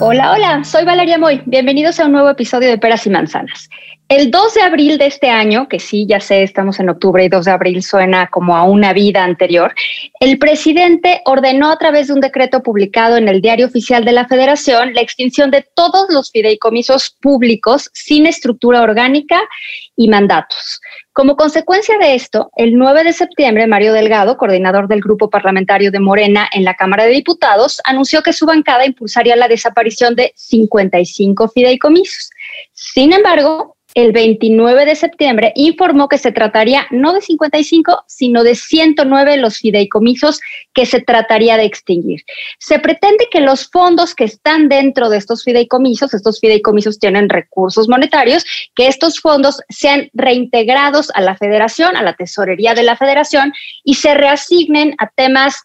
Hola, hola, soy Valeria Moy. Bienvenidos a un nuevo episodio de Peras y Manzanas. El 2 de abril de este año, que sí, ya sé, estamos en octubre y 2 de abril suena como a una vida anterior, el presidente ordenó a través de un decreto publicado en el Diario Oficial de la Federación la extinción de todos los fideicomisos públicos sin estructura orgánica y mandatos. Como consecuencia de esto, el 9 de septiembre, Mario Delgado, coordinador del grupo parlamentario de Morena en la Cámara de Diputados, anunció que su bancada impulsaría la desaparición de 55 fideicomisos. Sin embargo, el 29 de septiembre informó que se trataría no de 55, sino de 109 los fideicomisos que se trataría de extinguir. Se pretende que los fondos que están dentro de estos fideicomisos, estos fideicomisos tienen recursos monetarios, que estos fondos sean reintegrados a la federación, a la tesorería de la federación y se reasignen a temas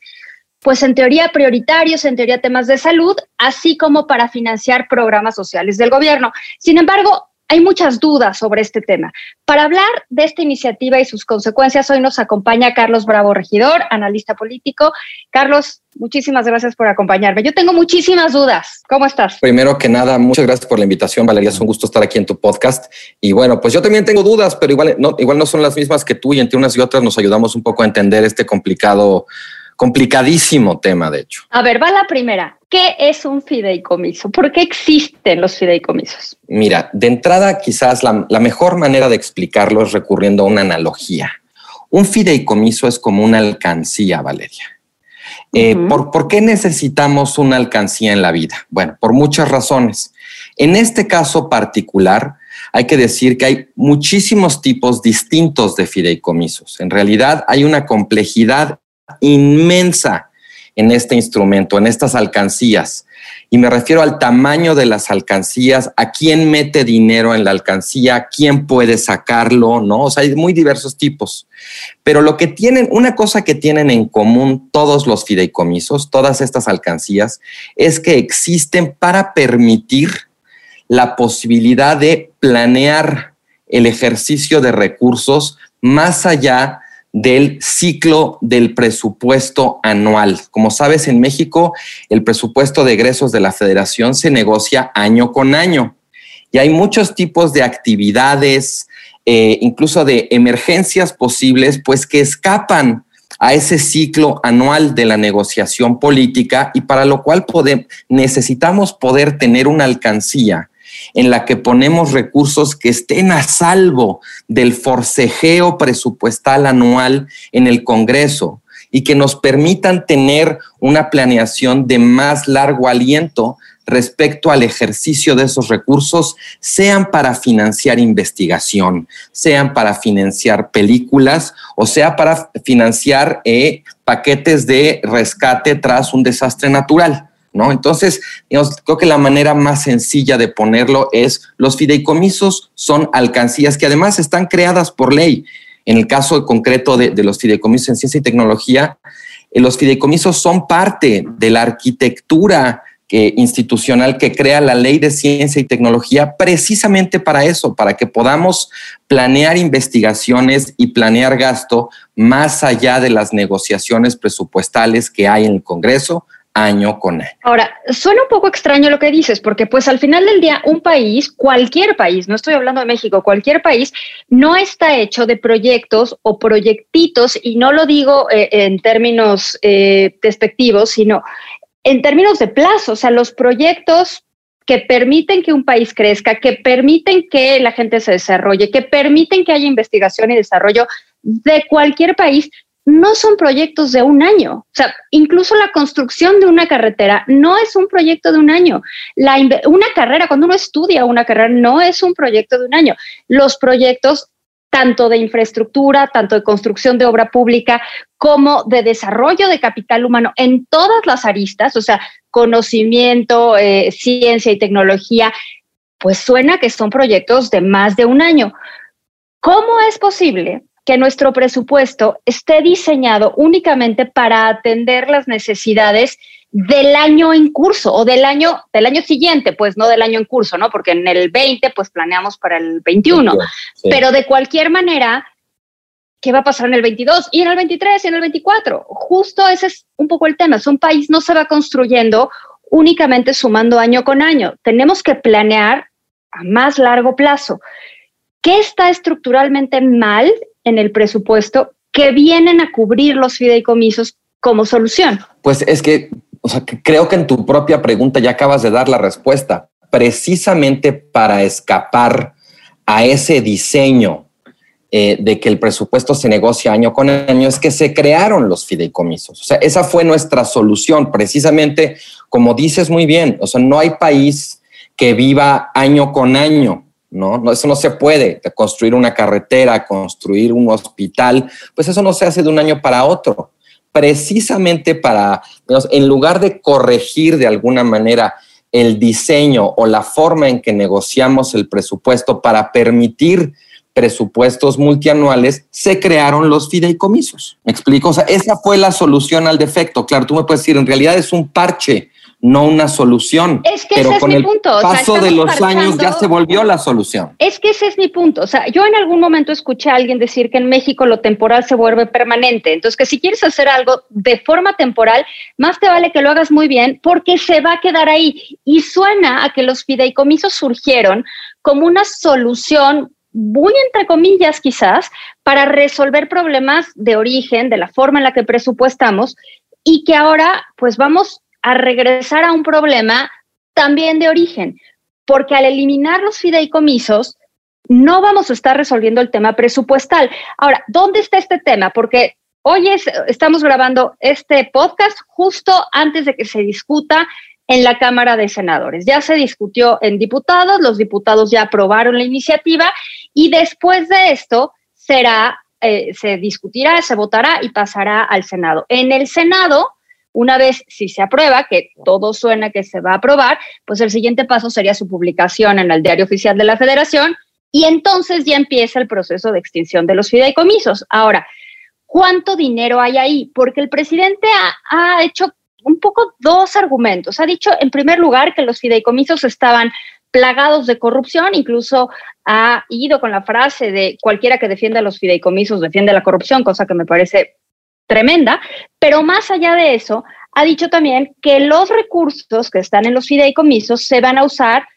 pues en teoría prioritarios, en teoría temas de salud, así como para financiar programas sociales del gobierno. Sin embargo, hay muchas dudas sobre este tema. Para hablar de esta iniciativa y sus consecuencias, hoy nos acompaña Carlos Bravo Regidor, analista político. Carlos, muchísimas gracias por acompañarme. Yo tengo muchísimas dudas. ¿Cómo estás? Primero que nada, muchas gracias por la invitación, Valeria. Es un gusto estar aquí en tu podcast. Y bueno, pues yo también tengo dudas, pero igual no, igual no son las mismas que tú y entre unas y otras nos ayudamos un poco a entender este complicado, complicadísimo tema, de hecho. A ver, va la primera. ¿Qué es un fideicomiso? ¿Por qué existen los fideicomisos? Mira, de entrada quizás la, la mejor manera de explicarlo es recurriendo a una analogía. Un fideicomiso es como una alcancía, Valeria. Eh. ¿por, ¿Por qué necesitamos una alcancía en la vida? Bueno, por muchas razones. En este caso particular, hay que decir que hay muchísimos tipos distintos de fideicomisos. En realidad hay una complejidad inmensa en este instrumento, en estas alcancías. Y me refiero al tamaño de las alcancías, a quién mete dinero en la alcancía, quién puede sacarlo, ¿no? O sea, hay muy diversos tipos. Pero lo que tienen, una cosa que tienen en común todos los fideicomisos, todas estas alcancías, es que existen para permitir la posibilidad de planear el ejercicio de recursos más allá del ciclo del presupuesto anual. Como sabes, en México el presupuesto de egresos de la federación se negocia año con año y hay muchos tipos de actividades, eh, incluso de emergencias posibles, pues que escapan a ese ciclo anual de la negociación política y para lo cual necesitamos poder tener una alcancía en la que ponemos recursos que estén a salvo del forcejeo presupuestal anual en el Congreso y que nos permitan tener una planeación de más largo aliento respecto al ejercicio de esos recursos, sean para financiar investigación, sean para financiar películas o sea para financiar eh, paquetes de rescate tras un desastre natural. ¿No? Entonces, digamos, creo que la manera más sencilla de ponerlo es los fideicomisos son alcancías que además están creadas por ley. En el caso concreto de, los fideicomisos en ciencia y tecnología, eh, los fideicomisos son parte de la arquitectura que, institucional que crea la ley de ciencia y tecnología precisamente para eso, para que podamos planear investigaciones y planear gasto más allá de las negociaciones presupuestales que hay en el Congreso año con año. Ahora, suena un poco extraño lo que dices, porque pues al final del día un país, cualquier país, no estoy hablando de México, cualquier país, no está hecho de proyectos o proyectitos, y no lo digo eh, en términos eh, despectivos, sino en términos de plazo, o sea, los proyectos que permiten que un país crezca, que permiten que la gente se desarrolle, que permiten que haya investigación y desarrollo de cualquier país, no son proyectos de un año. O sea, incluso la construcción de una carretera no es un proyecto de un año. La, una carrera, cuando uno estudia una carrera, no es un proyecto de un año. Los proyectos tanto de infraestructura, tanto de construcción de obra pública, como de desarrollo de capital humano en todas las aristas, o sea, conocimiento, eh, ciencia y tecnología, pues suena que son proyectos de más de un año. ¿Cómo es posible que nuestro presupuesto esté diseñado únicamente para atender las necesidades del año en curso o del año del año siguiente, pues no del año en curso, ¿no? Porque en el 20 pues planeamos para el 21, pero de cualquier manera ¿qué va a pasar en el 22 y en el 23 y en el 24? Justo ese es un poco el tema, es un país no se va construyendo únicamente sumando año con año, tenemos que planear a más largo plazo. ¿Qué está estructuralmente mal en el presupuesto que vienen a cubrir los fideicomisos como solución? Pues es que o sea, creo que en tu propia pregunta ya acabas de dar la respuesta. Precisamente para escapar a ese diseño eh, de que el presupuesto se negocia año con año es que se crearon los fideicomisos. O sea, esa fue nuestra solución, precisamente como dices muy bien, o sea, no hay país que viva año con año, ¿no? no eso no se puede, construir una carretera, construir un hospital, pues eso no se hace de un año para otro precisamente para, en lugar de corregir de alguna manera el diseño o la forma en que negociamos el presupuesto para permitir presupuestos multianuales, se crearon los fideicomisos. ¿Me explico? O sea, esa fue la solución al defecto. Claro, tú me puedes decir, en realidad es un parche no una solución. Es que ese es mi punto. paso de los años ya se volvió la solución. Es que ese es mi punto. O sea, yo en algún momento escuché a alguien decir que en México lo temporal se vuelve permanente. Entonces, que si quieres hacer algo de forma temporal, más te vale que lo hagas muy bien porque se va a quedar ahí. Y suena a que los fideicomisos surgieron como una solución muy entre comillas quizás, para resolver problemas de origen, de la forma en la que presupuestamos, y que ahora pues vamos a regresar a un problema también de origen, porque al eliminar los fideicomisos, no vamos a estar resolviendo el tema presupuestal. Ahora, ¿dónde está este tema? Porque hoy estamos grabando este podcast justo antes de que se discuta en la Cámara de Senadores. Ya se discutió en diputados, los diputados ya aprobaron la iniciativa y después de esto será, eh, se discutirá, se votará y pasará al Senado. En el Senado, una vez si se aprueba, que todo suena que se va a aprobar, pues el siguiente paso sería su publicación en el Diario Oficial de la Federación y entonces ya empieza el proceso de extinción de los fideicomisos. Ahora, ¿cuánto dinero hay ahí? Porque el presidente ha, hecho un poco dos argumentos. Ha dicho, en primer lugar, que los fideicomisos estaban plagados de corrupción, incluso ha ido con la frase de cualquiera que defienda los fideicomisos defiende la corrupción, cosa que me parece tremenda, pero más allá de eso, ha dicho también que los recursos que están en los fideicomisos se van a usar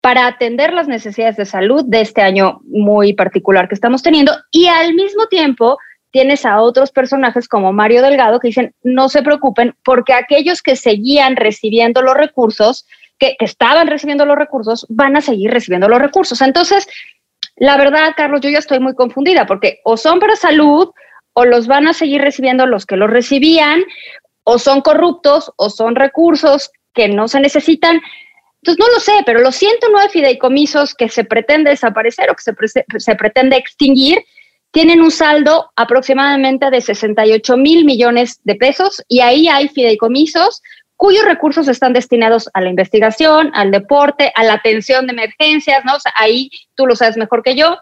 para atender las necesidades de salud de este año muy particular que estamos teniendo y al mismo tiempo tienes a otros personajes como Mario Delgado que dicen no se preocupen porque aquellos que seguían recibiendo los recursos, que, que estaban recibiendo los recursos, van a seguir recibiendo los recursos. Entonces, la verdad, Carlos, yo ya estoy muy confundida porque o son para salud, o los van a seguir recibiendo los que los recibían, o son corruptos, o son recursos que no se necesitan. Entonces, no lo sé, pero los 109 fideicomisos que se pretende desaparecer o que se, pretende extinguir tienen un saldo aproximadamente de 68 mil millones de pesos y ahí hay fideicomisos cuyos recursos están destinados a la investigación, al deporte, a la atención de emergencias, ¿no? ahí tú lo sabes mejor que yo,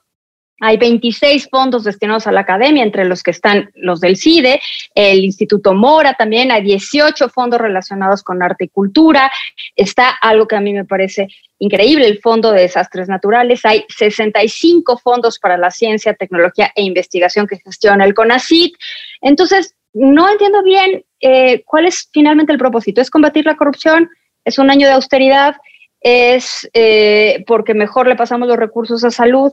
hay 26 fondos destinados a la academia, entre los que están los del CIDE, el Instituto Mora también, hay 18 fondos relacionados con arte y cultura. Está algo que a mí me parece increíble, el Fondo de Desastres Naturales. Hay 65 fondos para la ciencia, tecnología e investigación que gestiona el CONACIT. Entonces, no entiendo bien eh, cuál es finalmente el propósito. ¿Es combatir la corrupción? ¿Es un año de austeridad? ¿Es eh, porque mejor le pasamos los recursos a salud?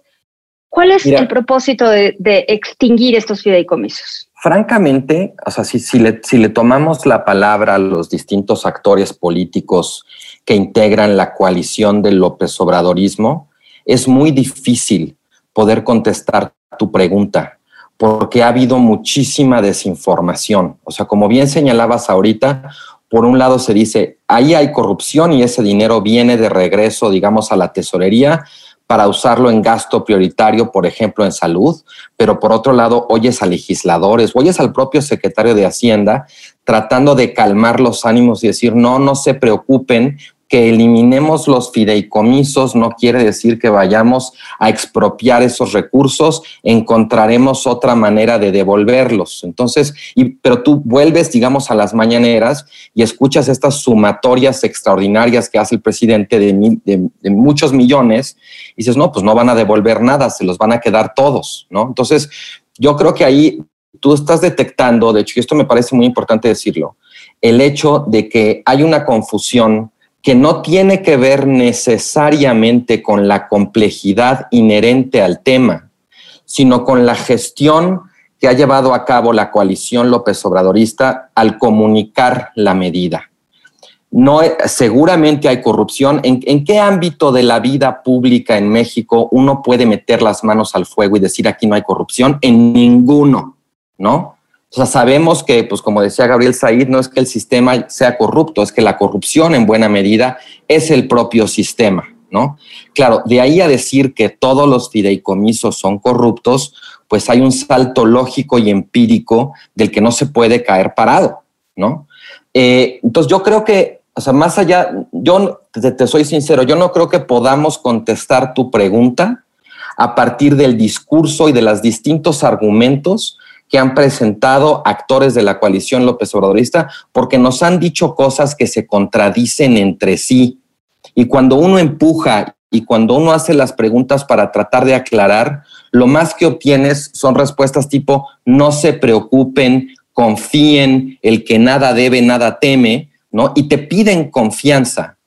¿Cuál es el propósito de, extinguir estos fideicomisos? Francamente, o sea, si, si, le, si le tomamos la palabra a los distintos actores políticos que integran la coalición del López Obradorismo, es muy difícil poder contestar tu pregunta porque ha habido muchísima desinformación. O sea, como bien señalabas ahorita, por un lado se dice, ahí hay corrupción y ese dinero viene de regreso, digamos, a la tesorería, para usarlo en gasto prioritario, por ejemplo, en salud, pero por otro lado, oyes a legisladores, oyes al propio secretario de Hacienda tratando de calmar los ánimos y decir, no, no se preocupen, que eliminemos los fideicomisos no quiere decir que vayamos a expropiar esos recursos, encontraremos otra manera de devolverlos. Entonces, y, pero tú vuelves, digamos, a las mañaneras y escuchas estas sumatorias extraordinarias que hace el presidente de, de muchos millones y dices, no, pues no van a devolver nada, se los van a quedar todos, ¿no? Entonces, yo creo que ahí tú estás detectando, de hecho, y esto me parece muy importante decirlo, el hecho de que hay una confusión que no tiene que ver necesariamente con la complejidad inherente al tema, sino con la gestión que ha llevado a cabo la coalición López Obradorista al comunicar la medida. No, seguramente hay corrupción. ¿En, ¿En, qué ámbito de la vida pública en México uno puede meter las manos al fuego y decir aquí no hay corrupción? En ninguno, ¿no? O sea, sabemos que, pues como decía Gabriel Said, no es que el sistema sea corrupto, es que la corrupción en buena medida es el propio sistema, ¿no? Claro, de ahí a decir que todos los fideicomisos son corruptos, pues hay un salto lógico y empírico del que no se puede caer parado, ¿no? Eh, entonces yo creo que, o sea, más allá, yo te, te soy sincero, yo no creo que podamos contestar tu pregunta a partir del discurso y de los distintos argumentos que han presentado actores de la coalición López Obradorista porque nos han dicho cosas que se contradicen entre sí. Y cuando uno empuja y cuando uno hace las preguntas para tratar de aclarar, lo más que obtienes son respuestas tipo no se preocupen, confíen, el que nada debe, nada teme, ¿no? Y te piden confianza,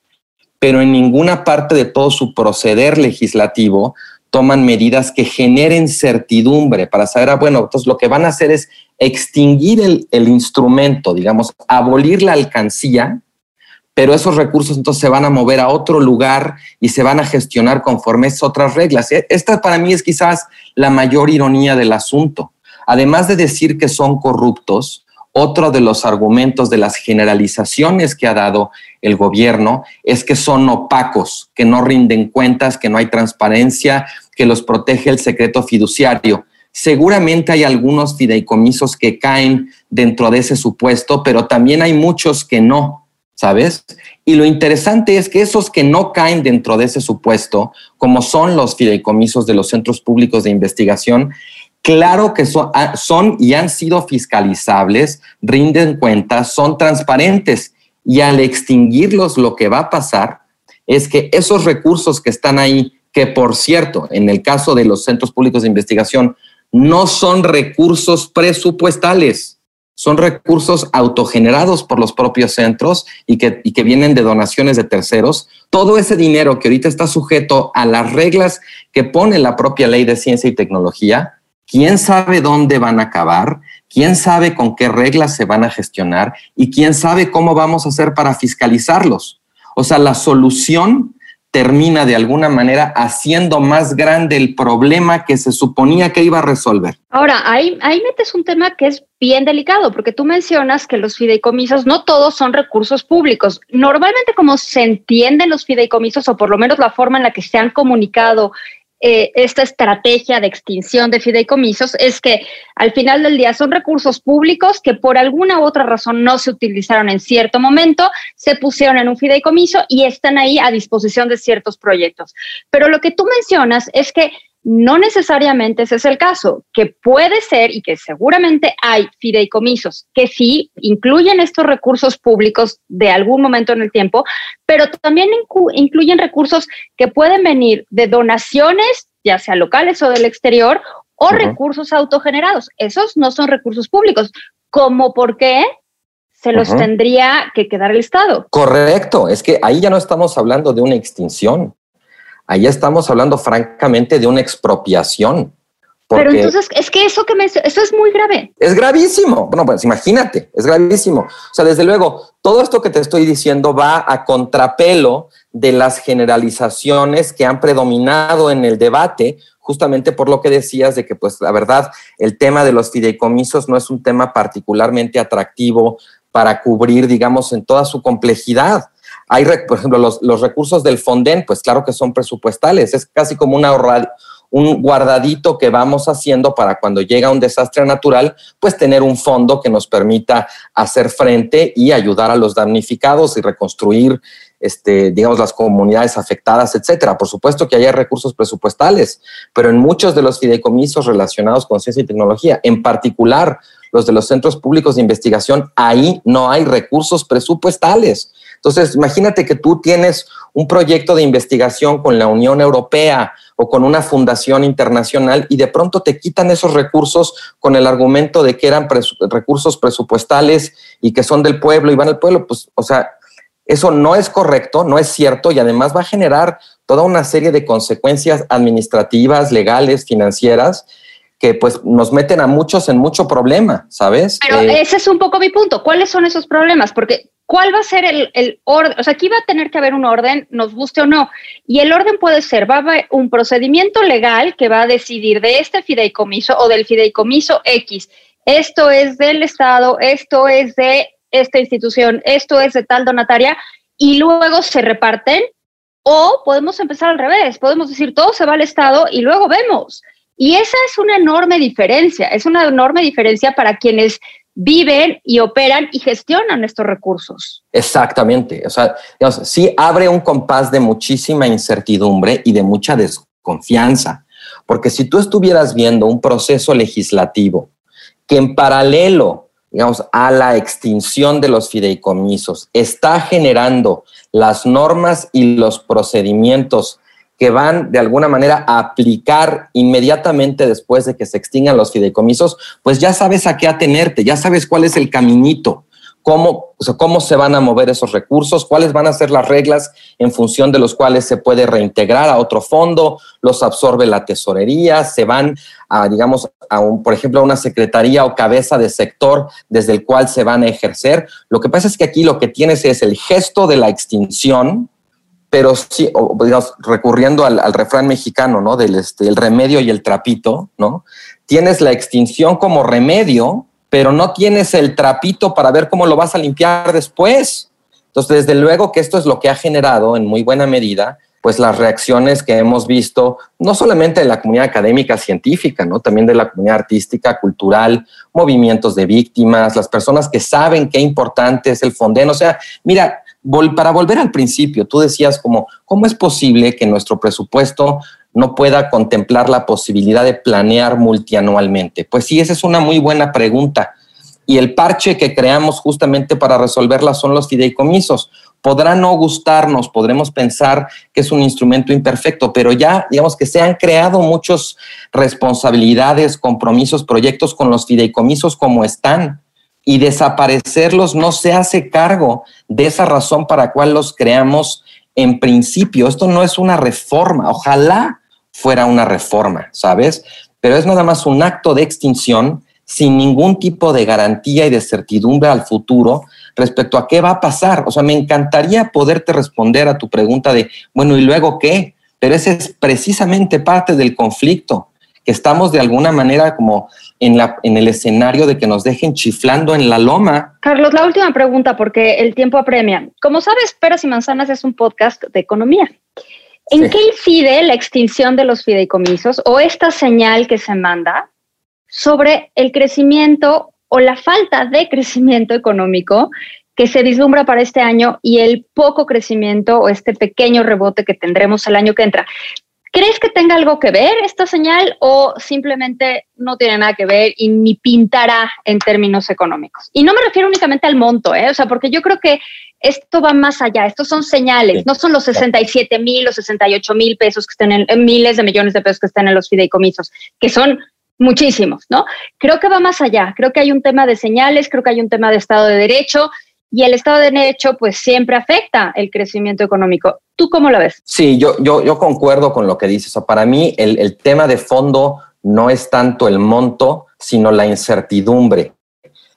pero en ninguna parte de todo su proceder legislativo toman medidas que generen certidumbre para saber, ah, bueno, entonces lo que van a hacer es extinguir el, el instrumento, digamos, abolir la alcancía, pero esos recursos entonces se van a mover a otro lugar y se van a gestionar conforme esas otras reglas. E, esta para mí es quizás la mayor ironía del asunto. Además de decir que son corruptos, otro de los argumentos de las generalizaciones que ha dado el gobierno es que son opacos, que no rinden cuentas, que no hay transparencia, que los protege el secreto fiduciario. Seguramente hay algunos fideicomisos que caen dentro de ese supuesto, pero también hay muchos que no, ¿sabes? Y lo interesante es que esos que no caen dentro de ese supuesto, como son los fideicomisos de los centros públicos de investigación, Claro que ah, son, y han sido fiscalizables, rinden cuentas, son transparentes y al extinguirlos lo que va a pasar es que esos recursos que están ahí, que por cierto, en el caso de los centros públicos de investigación, no son recursos presupuestales, son recursos autogenerados por los propios centros y que, vienen de donaciones de terceros. Todo ese dinero que ahorita está sujeto a las reglas que pone la propia ley de ciencia y tecnología, quién sabe dónde van a acabar, quién sabe con qué reglas se van a gestionar y quién sabe cómo vamos a hacer para fiscalizarlos. O sea, la solución termina de alguna manera haciendo más grande el problema que se suponía que iba a resolver. Ahora, ahí, ahí metes un tema que es bien delicado, porque tú mencionas que los fideicomisos no todos son recursos públicos. Normalmente como se entienden los fideicomisos, o por lo menos la forma en la que se han comunicado eh, esta estrategia de extinción de fideicomisos es que al final del día son recursos públicos que por alguna u otra razón no se utilizaron en cierto momento, se pusieron en un fideicomiso y están ahí a disposición de ciertos proyectos. Pero lo que tú mencionas es que no necesariamente ese es el caso, que puede ser y que seguramente hay fideicomisos que sí incluyen estos recursos públicos de algún momento en el tiempo, pero también incluyen recursos que pueden venir de donaciones, ya sea locales o del exterior, o recursos autogenerados. Esos no son recursos públicos. ¿Cómo por qué? se los tendría que quedar el Estado. Correcto, es que ahí ya no estamos hablando de una extinción, Ahí estamos hablando francamente de una expropiación. Pero entonces es que eso que me eso es muy grave. Es gravísimo. Bueno, pues imagínate, es gravísimo. O sea, desde luego, todo esto que te estoy diciendo va a contrapelo de las generalizaciones que han predominado en el debate, justamente por lo que decías de que, pues, la verdad, el tema de los fideicomisos no es un tema particularmente atractivo para cubrir, digamos, en toda su complejidad hay, por ejemplo, los, los, recursos del Fonden, pues claro que son presupuestales, es casi como un guardadito que vamos haciendo para cuando llega un desastre natural, pues tener un fondo que nos permita hacer frente y ayudar a los damnificados y reconstruir, este, digamos, las comunidades afectadas, etcétera. Por supuesto que hay recursos presupuestales, pero en muchos de los fideicomisos relacionados con ciencia y tecnología, en particular los de los centros públicos de investigación, ahí no hay recursos presupuestales. Entonces, imagínate que tú tienes un proyecto de investigación con la Unión Europea o con una fundación internacional y de pronto te quitan esos recursos con el argumento de que eran recursos presupuestales y que son del pueblo y van al pueblo, pues, o sea, eso no es correcto, no es cierto y además va a generar toda una serie de consecuencias administrativas, legales, financieras que pues nos meten a muchos en mucho problema, ¿sabes? Pero eh, ese es un poco mi punto. ¿Cuáles son esos problemas? Porque ¿cuál va a ser el, orden? O sea, aquí va a tener que haber un orden, nos guste o no. Y el orden puede ser, va a haber un procedimiento legal que va a decidir de este fideicomiso o del fideicomiso X. Esto es del Estado, esto es de esta institución, esto es de tal donataria, y luego se reparten. O podemos empezar al revés, podemos decir todo se va al Estado y luego vemos. Y esa es una enorme diferencia, es una enorme diferencia para quienes viven y operan y gestionan estos recursos. Exactamente. O sea, sí abre un compás de muchísima incertidumbre y de mucha desconfianza. Porque si tú estuvieras viendo un proceso legislativo que en paralelo, digamos, a la extinción de los fideicomisos está generando las normas y los procedimientos que van de alguna manera a aplicar inmediatamente después de que se extingan los fideicomisos, pues ya sabes a qué atenerte, ya sabes cuál es el caminito, cómo, cómo se van a mover esos recursos, cuáles van a ser las reglas en función de los cuales se puede reintegrar a otro fondo, los absorbe la tesorería, se van a, digamos, a un, por ejemplo, a una secretaría o cabeza de sector desde el cual se van a ejercer. Lo que pasa es que aquí lo que tienes es el gesto de la extinción, pero sí, digamos, recurriendo al, refrán mexicano, ¿no? Del este, el remedio y el trapito, ¿no? Tienes la extinción como remedio, pero no tienes el trapito para ver cómo lo vas a limpiar después. Entonces, desde luego que esto es lo que ha generado en muy buena medida pues las reacciones que hemos visto, no solamente de la comunidad académica científica, ¿no? también de la comunidad artística, cultural, movimientos de víctimas, las personas que saben qué importante es el Fonden. O sea, mira, para volver al principio, tú decías como, ¿cómo es posible que nuestro presupuesto no pueda contemplar la posibilidad de planear multianualmente? Pues sí, esa es una muy buena pregunta. Y el parche que creamos justamente para resolverla son los fideicomisos. Podrá no gustarnos, podremos pensar que es un instrumento imperfecto, pero ya digamos que se han creado muchas responsabilidades, compromisos, proyectos con los fideicomisos como están y desaparecerlos no se hace cargo de esa razón para cual los creamos en principio. Esto no es una reforma, ojalá fuera una reforma, ¿sabes? Pero es nada más un acto de extinción sin ningún tipo de garantía y de certidumbre al futuro respecto a qué va a pasar. O sea, me encantaría poderte responder a tu pregunta de, bueno, ¿y luego qué? Pero ese es precisamente parte del conflicto que estamos de alguna manera como en, la, en el escenario de que nos dejen chiflando en la loma. Carlos, la última pregunta, porque el tiempo apremia. Como sabes, Peras y Manzanas es un podcast de economía. ¿En qué incide la extinción de los fideicomisos o esta señal que se manda sobre el crecimiento o la falta de crecimiento económico que se vislumbra para este año y el poco crecimiento o este pequeño rebote que tendremos el año que entra. ¿Crees que tenga algo que ver esta señal o simplemente no tiene nada que ver y ni pintará en términos económicos? Y no me refiero únicamente al monto, ¿eh? o sea, porque yo creo que esto va más allá, estos son señales, no son los 67 mil o 68 mil pesos que estén en, miles de millones de pesos que están en los fideicomisos, que son muchísimos, ¿no? Creo que va más allá, creo que hay un tema de señales, creo que hay un tema de Estado de Derecho y el Estado de Derecho pues siempre afecta el crecimiento económico. ¿Tú cómo lo ves? Sí, yo, yo, concuerdo con lo que dices. O para mí el, el tema de fondo no es tanto el monto, sino la incertidumbre.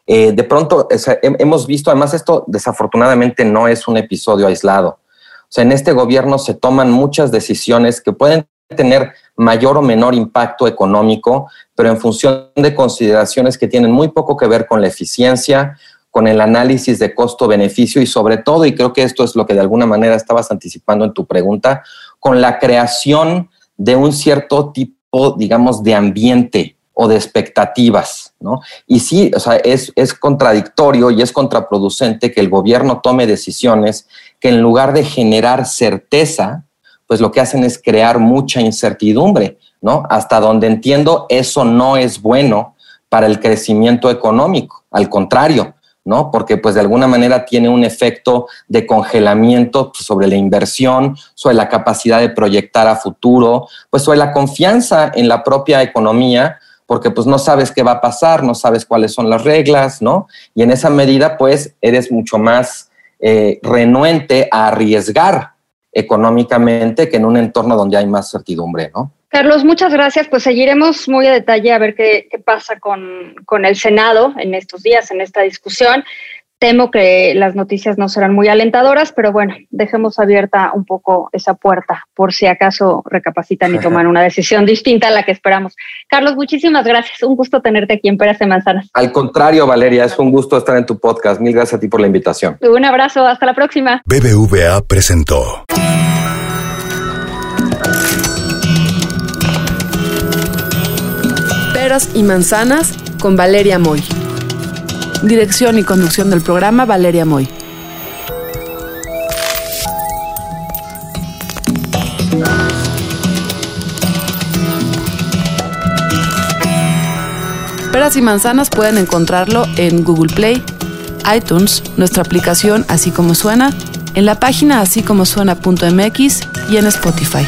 Eh, de pronto hemos visto, además esto desafortunadamente no es un episodio aislado. O sea, en este gobierno se toman muchas decisiones que pueden tener mayor o menor impacto económico, pero en función de consideraciones que tienen muy poco que ver con la eficiencia, con el análisis de costo-beneficio y sobre todo, y creo que esto es lo que de alguna manera estabas anticipando en tu pregunta, con la creación de un cierto tipo, digamos, de ambiente o de expectativas, ¿no? Y sí, o sea, es, es contradictorio y es contraproducente que el gobierno tome decisiones que en lugar de generar certeza, pues lo que hacen es crear mucha incertidumbre, ¿no? Hasta donde entiendo, eso no es bueno para el crecimiento económico, al contrario, ¿no? Porque pues de alguna manera tiene un efecto de congelamiento sobre la inversión, sobre la capacidad de proyectar a futuro, pues sobre la confianza en la propia economía, porque pues no sabes qué va a pasar, no sabes cuáles son las reglas, ¿no? Y en esa medida pues eres mucho más eh, renuente a arriesgar económicamente que en un entorno donde hay más certidumbre, ¿no? Carlos, muchas gracias. Pues seguiremos muy a detalle a ver qué, qué pasa con, con el Senado en estos días, en esta discusión. Temo que las noticias no serán muy alentadoras, pero bueno, dejemos abierta un poco esa puerta por si acaso recapacitan y toman una decisión distinta a la que esperamos. Carlos, muchísimas gracias. Un gusto tenerte aquí en Peras de Manzanas. Al contrario, Valeria, es un gusto estar en tu podcast. Mil gracias a ti por la invitación. Un abrazo, hasta la próxima. BBVA presentó. Peras y manzanas con Valeria Moy. Dirección y conducción del programa Valeria Moy. Peras y manzanas pueden encontrarlo en Google Play, iTunes, nuestra aplicación Así como suena, en la página así como suena.mx y en Spotify.